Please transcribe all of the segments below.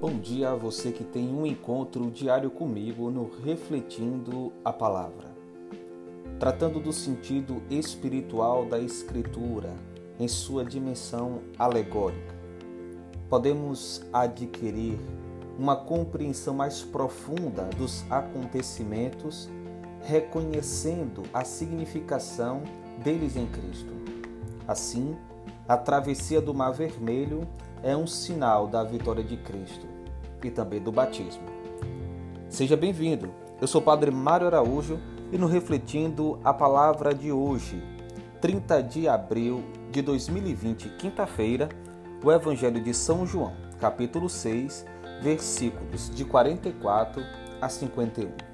Bom dia a você que tem um encontro diário comigo no Refletindo a Palavra. Tratando do sentido espiritual da Escritura em sua dimensão alegórica, podemos adquirir uma compreensão mais profunda dos acontecimentos, reconhecendo a significação deles em Cristo. Assim, a travessia do Mar Vermelho é um sinal da vitória de Cristo e também do batismo. Seja bem-vindo. Eu sou o Padre Mário Araújo e no Refletindo a Palavra de hoje, 30 de abril de 2020, quinta-feira, o Evangelho de São João, capítulo 6, versículos de 44 a 51.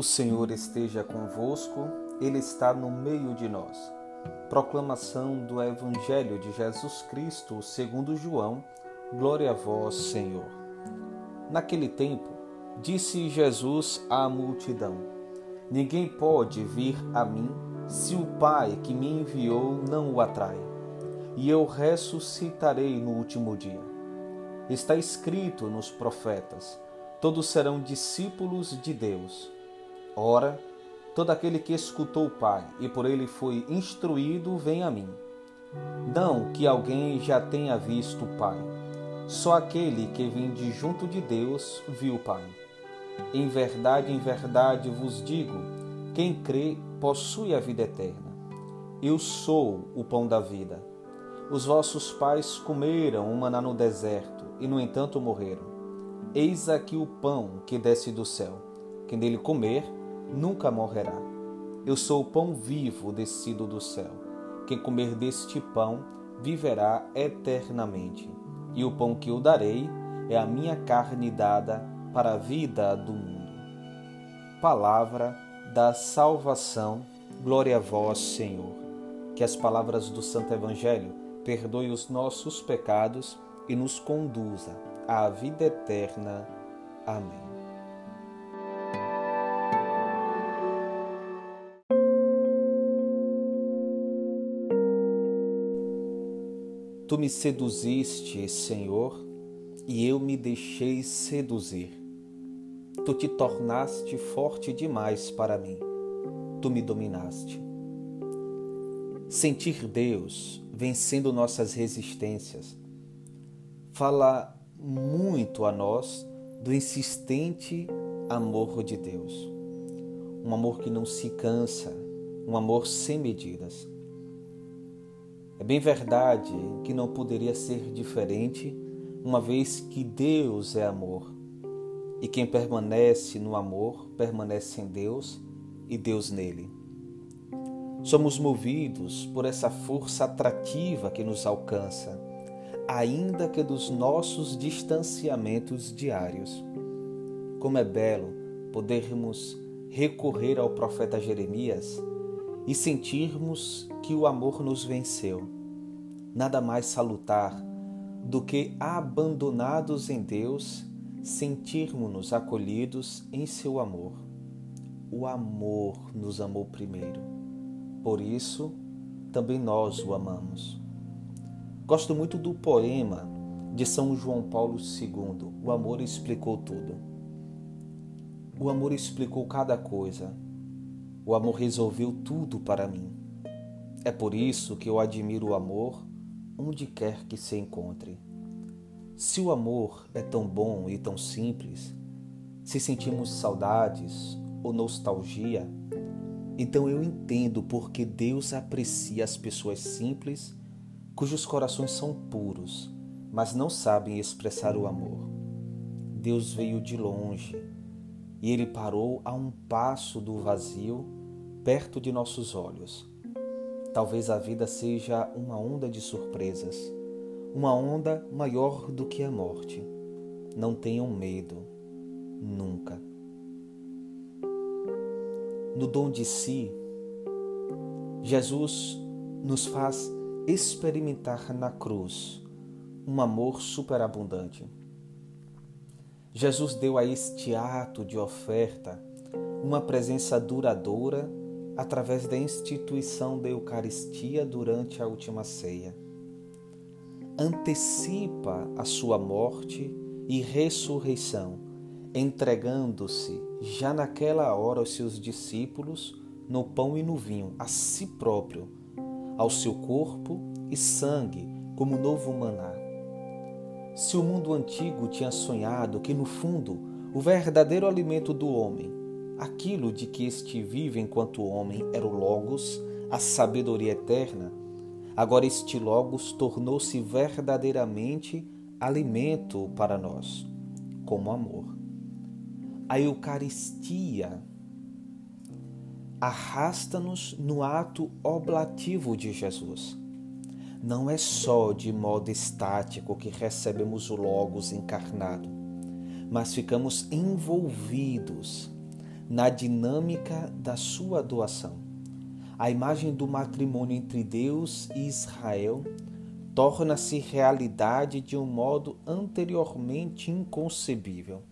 O Senhor esteja convosco, Ele está no meio de nós. Proclamação do Evangelho de Jesus Cristo segundo João. Glória a vós, Senhor. Naquele tempo, disse Jesus à multidão: Ninguém pode vir a mim se o Pai que me enviou não o atrai, e eu ressuscitarei no último dia. Está escrito nos profetas: todos serão discípulos de Deus. Ora, todo aquele que escutou o Pai e por ele foi instruído, vem a mim. Não que alguém já tenha visto o Pai, só aquele que vem de junto de Deus viu o Pai. Em verdade, em verdade vos digo: quem crê possui a vida eterna. Eu sou o pão da vida. Os vossos pais comeram o maná no deserto e, no entanto, morreram. Eis aqui o pão que desce do céu. Quem dele comer, nunca morrerá. Eu sou o pão vivo descido do céu. Quem comer deste pão, viverá eternamente. E o pão que eu darei é a minha carne dada para a vida do mundo. Palavra da salvação, glória a vós, Senhor. Que as palavras do Santo Evangelho perdoe os nossos pecados e nos conduza à vida eterna. Amém. Tu me seduziste, Senhor, e eu me deixei seduzir. Tu te tornaste forte demais para mim. Tu me dominaste. Sentir Deus vencendo nossas resistências fala muito a nós do insistente amor de Deus. Um amor que não se cansa, um amor sem medidas. É bem verdade que não poderia ser diferente, uma vez que Deus é amor. E quem permanece no amor permanece em Deus e Deus nele. Somos movidos por essa força atrativa que nos alcança, ainda que dos nossos distanciamentos diários. Como é belo podermos recorrer ao profeta Jeremias e sentirmos que o amor nos venceu. Nada mais salutar do que abandonados em Deus, sentirmos-nos acolhidos em seu amor. O amor nos amou primeiro. Por isso, também nós o amamos. Gosto muito do poema de São João Paulo II, O Amor Explicou Tudo. O amor explicou cada coisa. O amor resolveu tudo para mim. É por isso que eu admiro o amor onde quer que se encontre. Se o amor é tão bom e tão simples, se sentimos saudades ou nostalgia, então eu entendo porque Deus aprecia as pessoas simples cujos corações são puros, mas não sabem expressar o amor. Deus veio de longe e ele parou a um passo do vazio, perto de nossos olhos. Talvez a vida seja uma onda de surpresas, uma onda maior do que a morte. Não tenham medo, nunca. No dom de si, Jesus nos faz experimentar na cruz um amor superabundante. Jesus deu a este ato de oferta uma presença duradoura através da instituição da Eucaristia durante a última ceia. Antecipa a sua morte e ressurreição, entregando-se já naquela hora aos seus discípulos no pão e no vinho, a si próprio, ao seu corpo e sangue como novo maná. Se o mundo antigo tinha sonhado que, no fundo, o verdadeiro alimento do homem aquilo de que este vive enquanto homem era o Logos, a sabedoria eterna, agora este Logos tornou-se verdadeiramente alimento para nós, como amor. A Eucaristia arrasta-nos no ato oblativo de Jesus. Não é só de modo estático que recebemos o Logos encarnado, mas ficamos envolvidos na dinâmica da sua doação. A imagem do matrimônio entre Deus e Israel torna-se realidade de um modo anteriormente inconcebível.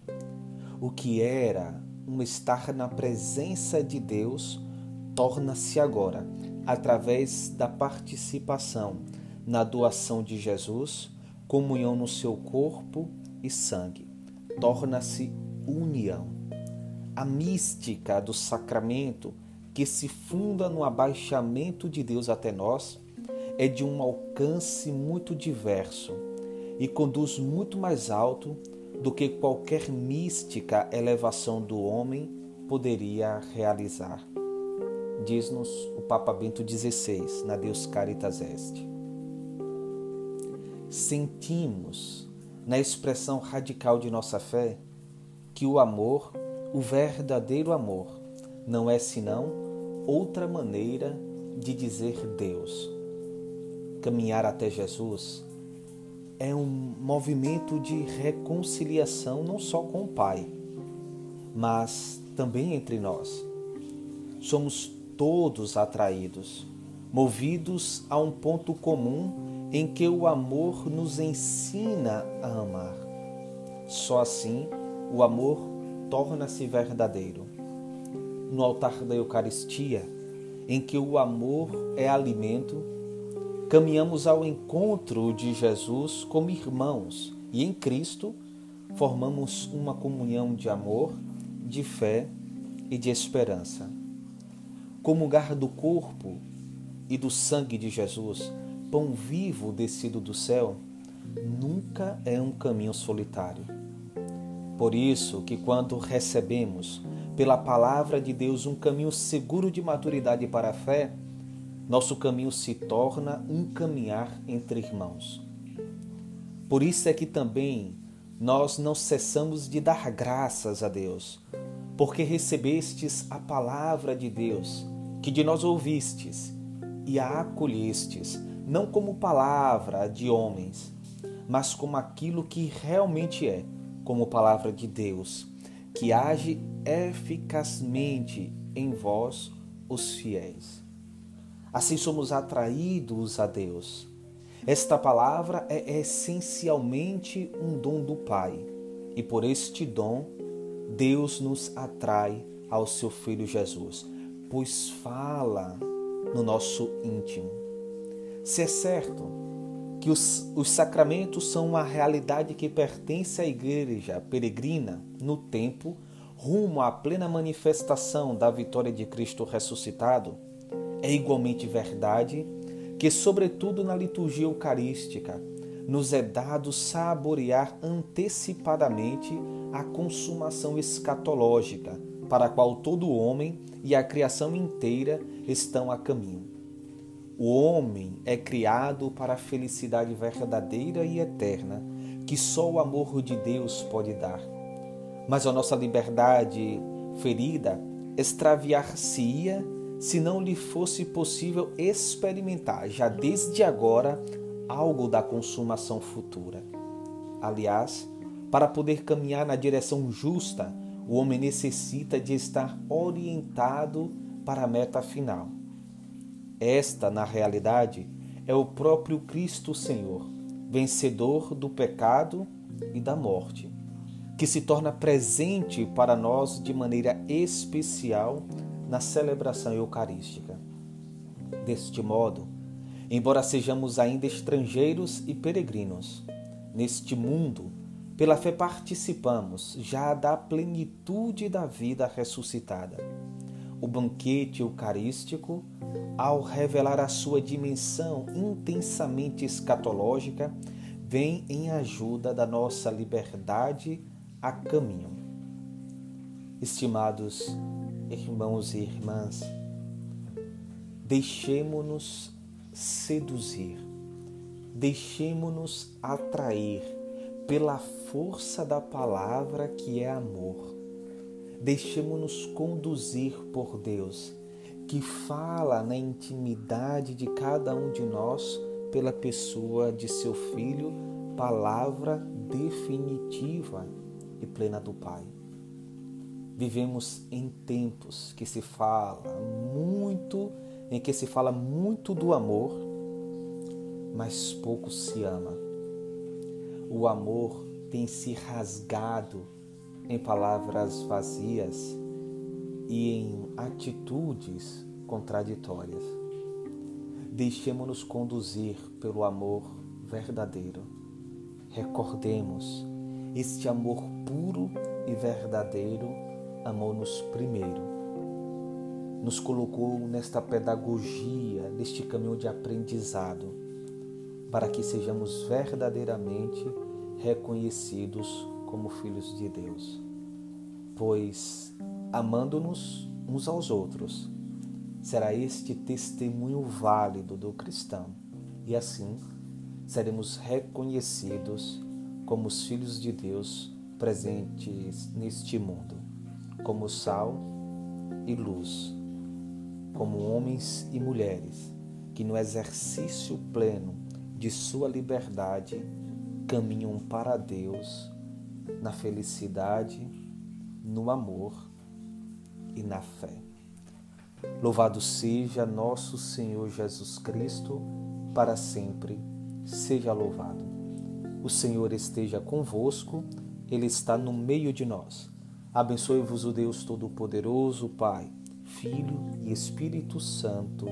O que era um estar na presença de Deus torna-se agora, através da participação na doação de Jesus, comunhão no seu corpo e sangue. Torna-se união a mística do sacramento que se funda no abaixamento de Deus até nós é de um alcance muito diverso e conduz muito mais alto do que qualquer mística elevação do homem poderia realizar. Diz-nos o Papa Bento XVI na Deus Caritas Est. Sentimos, na expressão radical de nossa fé, que o amor, o verdadeiro amor, não é senão outra maneira de dizer Deus. Caminhar até Jesus é um movimento de reconciliação não só com o Pai, mas também entre nós. Somos todos atraídos, movidos a um ponto comum em que o amor nos ensina a amar. Só assim o amor torna-se verdadeiro. No altar da Eucaristia, em que o amor é alimento, caminhamos ao encontro de Jesus como irmãos e em Cristo formamos uma comunhão de amor, de fé e de esperança. Comungar do corpo e do sangue de Jesus, pão vivo descido do céu, nunca é um caminho solitário. Por isso que quando recebemos pela palavra de Deus um caminho seguro de maturidade para a fé, nosso caminho se torna um caminhar entre irmãos. Por isso é que também nós não cessamos de dar graças a Deus, porque recebestes a palavra de Deus, que de nós ouvistes, e a acolhestes, não como palavra de homens, mas como aquilo que realmente é, como palavra de Deus, que age eficazmente em vós, os fiéis. Assim somos atraídos a Deus. Esta palavra é essencialmente um dom do Pai, e por este dom, Deus nos atrai ao seu Filho Jesus, pois fala no nosso íntimo. Se é certo que os, os sacramentos são uma realidade que pertence à igreja peregrina no tempo, rumo à plena manifestação da vitória de Cristo ressuscitado, é igualmente verdade que, sobretudo na liturgia eucarística, nos é dado saborear antecipadamente a consumação escatológica, para a qual todo homem e a criação inteira estão a caminho. O homem é criado para a felicidade verdadeira e eterna que só o amor de Deus pode dar. Mas a nossa liberdade ferida extraviar-se-ia se não lhe fosse possível experimentar já desde agora algo da consumação futura. Aliás, para poder caminhar na direção justa, o homem necessita de estar orientado para a meta final. Esta, na realidade, é o próprio Cristo Senhor, vencedor do pecado e da morte, que se torna presente para nós de maneira especial na celebração eucarística. Deste modo, embora sejamos ainda estrangeiros e peregrinos, neste mundo, pela fé participamos já da plenitude da vida ressuscitada. O banquete eucarístico, ao revelar a sua dimensão intensamente escatológica, vem em ajuda da nossa liberdade a caminho. Estimados irmãos e irmãs, deixemo-nos seduzir, deixemo-nos atrair pela força da palavra que é amor. Deixemo-nos conduzir por Deus, que fala na intimidade de cada um de nós pela pessoa de seu Filho, palavra definitiva e plena do Pai. Vivemos em tempos que se fala muito, em que se fala muito do amor, mas pouco se ama. O amor tem se rasgado em palavras vazias e em atitudes contraditórias. Deixemos-nos conduzir pelo amor verdadeiro. Recordemos este amor puro e verdadeiro amou-nos primeiro. Nos colocou nesta pedagogia, neste caminho de aprendizado, para que sejamos verdadeiramente reconhecidos como filhos de Deus, pois amando-nos uns aos outros, será este testemunho válido do cristão, e assim seremos reconhecidos como os filhos de Deus presentes neste mundo, como sal e luz, como homens e mulheres que, no exercício pleno de sua liberdade, caminham para Deus na felicidade, no amor e na fé. Louvado seja nosso Senhor Jesus Cristo, para sempre seja louvado. O Senhor esteja convosco, Ele está no meio de nós. Abençoe-vos o Deus Todo-Poderoso, Pai, Filho e Espírito Santo.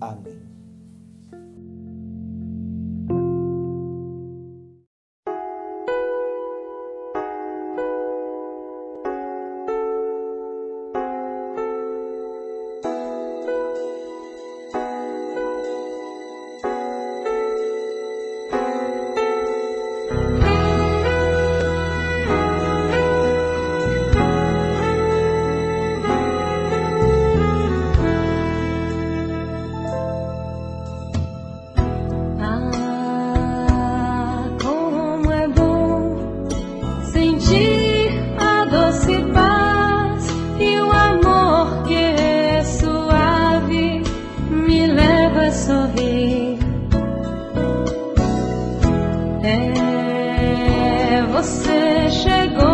Amém. Ti.